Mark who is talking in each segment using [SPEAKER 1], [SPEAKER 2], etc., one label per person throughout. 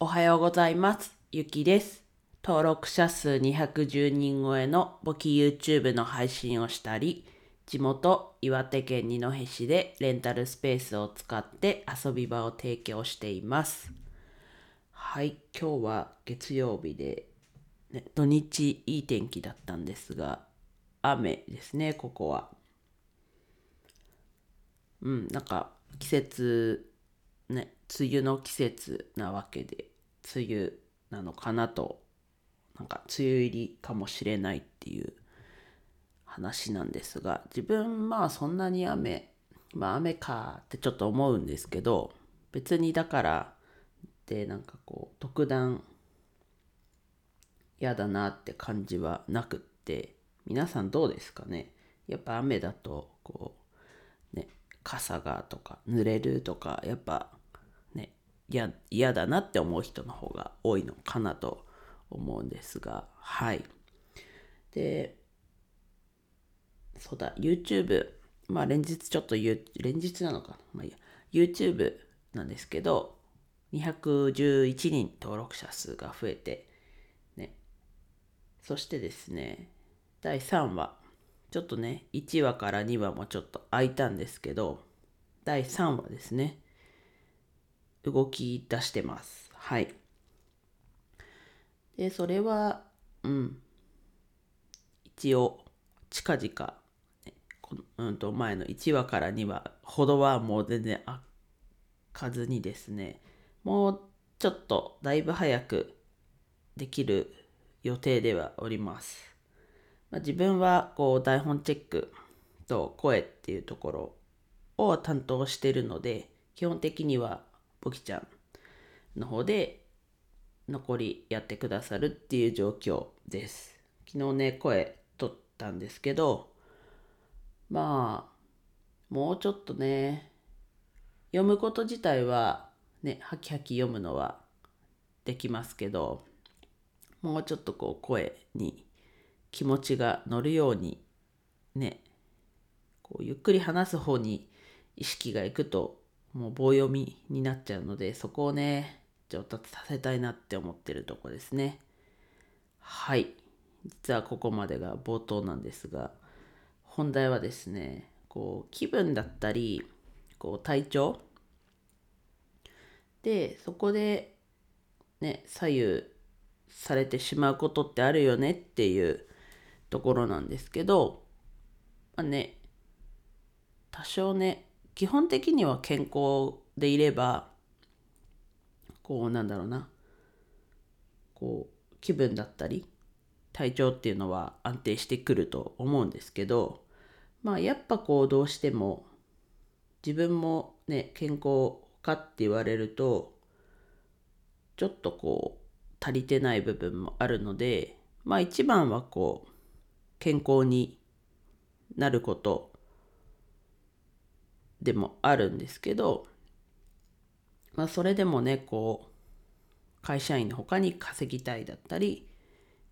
[SPEAKER 1] おはようございます。ゆきです。登録者数210人超えの簿記 YouTube の配信をしたり、地元岩手県二戸市でレンタルスペースを使って遊び場を提供しています。はい、今日は月曜日で、ね、土日いい天気だったんですが、雨ですね、ここは。うん、なんか季節ね梅雨の季節なわけで梅雨なのかなとなんか梅雨入りかもしれないっていう話なんですが自分まあそんなに雨まあ雨かってちょっと思うんですけど別にだからでなんかこう特段嫌だなって感じはなくって皆さんどうですかね？やっぱ雨だとこうね傘がとか濡れるとかやっぱ嫌だなって思う人の方が多いのかなと思うんですがはい。でそうだ YouTube まあ連日ちょっと言う連日なのかな。まあいいや。YouTube なんですけど211人登録者数が増えてね。そしてですね第3話。ちょっとね1話から2話もちょっと空いたんですけど第3話ですね。動き出してます。はい。でそれはうん。一応近々、ね、このうんと前の1話から2話ほどはもう全然開かずにですね。もうちょっとだいぶ早くできる予定ではおります。まあ、自分はこう台本チェックと声っていうところを担当してるので基本的にはボキちゃんの方で残りやってくださるっていう状況です。昨日ね声取ったんですけどまあもうちょっとね読むこと自体はねハキハキ読むのはできますけどもうちょっとこう声に気持ちが乗るようにねこうゆっくり話す方に意識がいくともう棒読みになっちゃうのでそこをね上達させたいなって思ってるとこですね。はい。実はここまでが冒頭なんですが本題はですねこう気分だったりこう体調でそこでね左右されてしまうことってあるよねっていうところなんですけど、まあね、多少ね、基本的には健康でいれば、こうなんだろうな、こう気分だったり、体調っていうのは安定してくると思うんですけど、まあやっぱこうどうしても自分もね、健康かって言われると、ちょっとこう足りてない部分もあるので、まあ一番はこう、健康になることでもあるんですけど、まあ、それでもねこう会社員の他に稼ぎたいだったり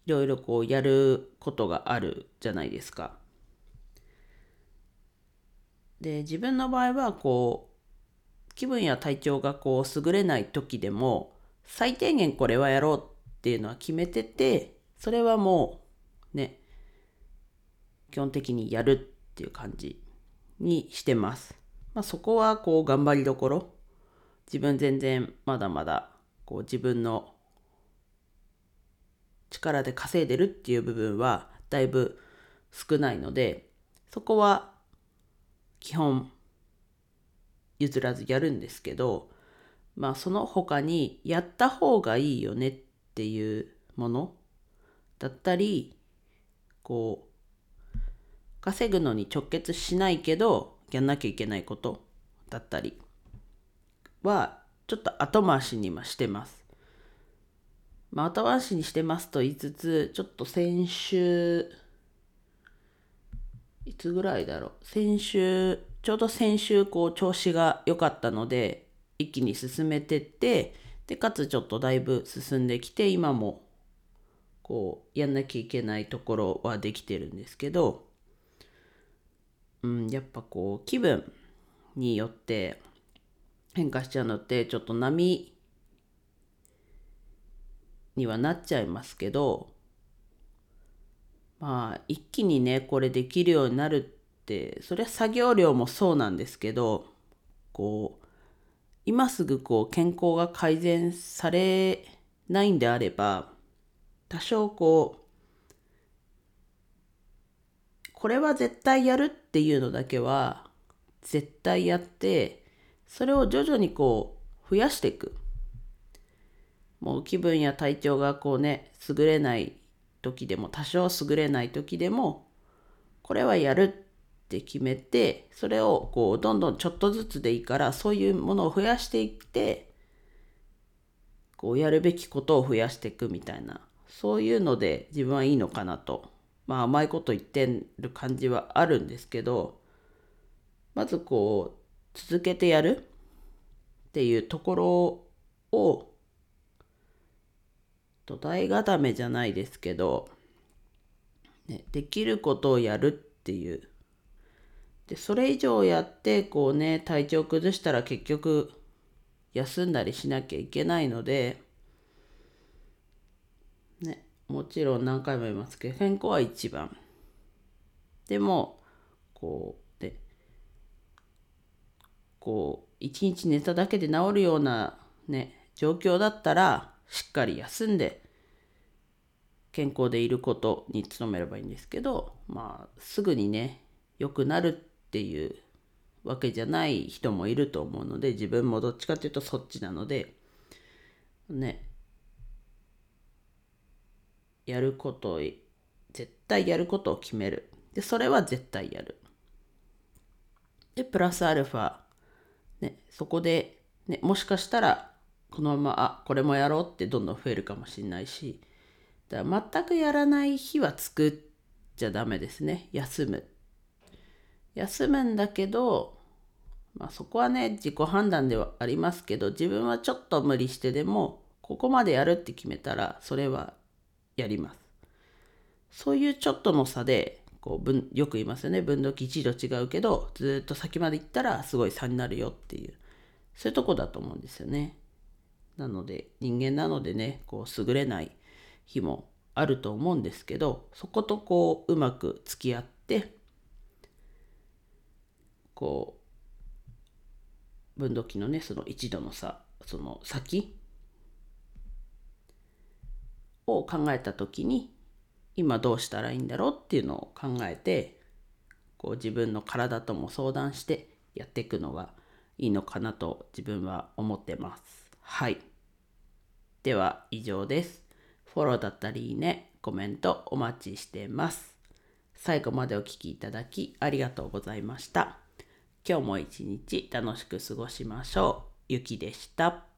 [SPEAKER 1] いろいろこうやることがあるじゃないですか。で自分の場合はこう気分や体調がこう優れない時でも最低限これはやろうっていうのは決めててそれはもうね基本的にやるっていう感じにしてます。まあ、そこはこう頑張りどころ。自分全然まだまだこう自分の力で稼いでるっていう部分はだいぶ少ないのでそこは基本譲らずやるんですけどまあその他にやった方がいいよねっていうものだったりこう稼ぐのに直結しないけどやんなきゃいけないことだったりはちょっと後回しにしてます。まあ、後回しにしてますと言いつつちょっと先週いつぐらいだろう先週ちょうど先週こう調子が良かったので一気に進めてってでかつちょっとだいぶ進んできて今もこうやんなきゃいけないところはできてるんですけどうん、やっぱこう気分によって変化しちゃうのってちょっと波にはなっちゃいますけどまあ一気にねこれできるようになるってそれは作業量もそうなんですけどこう今すぐこう健康が改善されないんであれば多少こうこれは絶対やるっていうのだけは絶対やってそれを徐々にこう増やしていく。もう気分や体調がこうね優れない時でも多少優れない時でもこれはやるって決めてそれをこうどんどんちょっとずつでいいからそういうものを増やしていってこうやるべきことを増やしていくみたいなそういうので自分はいいのかなとまあ甘いこと言ってる感じはあるんですけどまずこう続けてやるっていうところを土台固めじゃないですけど、ね、できることをやるっていう。でそれ以上やってこうね体調崩したら結局休んだりしなきゃいけないのでねもちろん何回も言いますけど健康は一番。でもこうでこう一日寝ただけで治るようなね状況だったらしっかり休んで健康でいることに努めればいいんですけどまあすぐにね良くなるっていうわけじゃない人もいると思うので自分もどっちかっていうとそっちなのでねやることを絶対やることを決める。でそれは絶対やる。でプラスアルファ、ね、そこで、ね、もしかしたらこのままあこれもやろうってどんどん増えるかもしれないしだから全くやらない日は作っちゃダメですね。休む。休むんだけどまあ、そこはね自己判断ではありますけど自分はちょっと無理してでもここまでやるって決めたらそれはやります。そういうちょっとの差でこう分よく言いますよね分度器1度違うけどずっと先まで行ったらすごい差になるよっていうそういうとこだと思うんですよね。なので人間なのでねこう優れない日もあると思うんですけどそことこううまく付き合ってこう分度器のねその1度の差その先を考えた時に今どうしたらいいんだろうっていうのを考えてこう自分の体とも相談してやっていくのがいいのかなと自分は思ってます。はい。では以上です。フォローだったりいいね、コメントお待ちしてます。最後までお聴きいただきありがとうございました。今日も一日楽しく過ごしましょう。ゆきでした。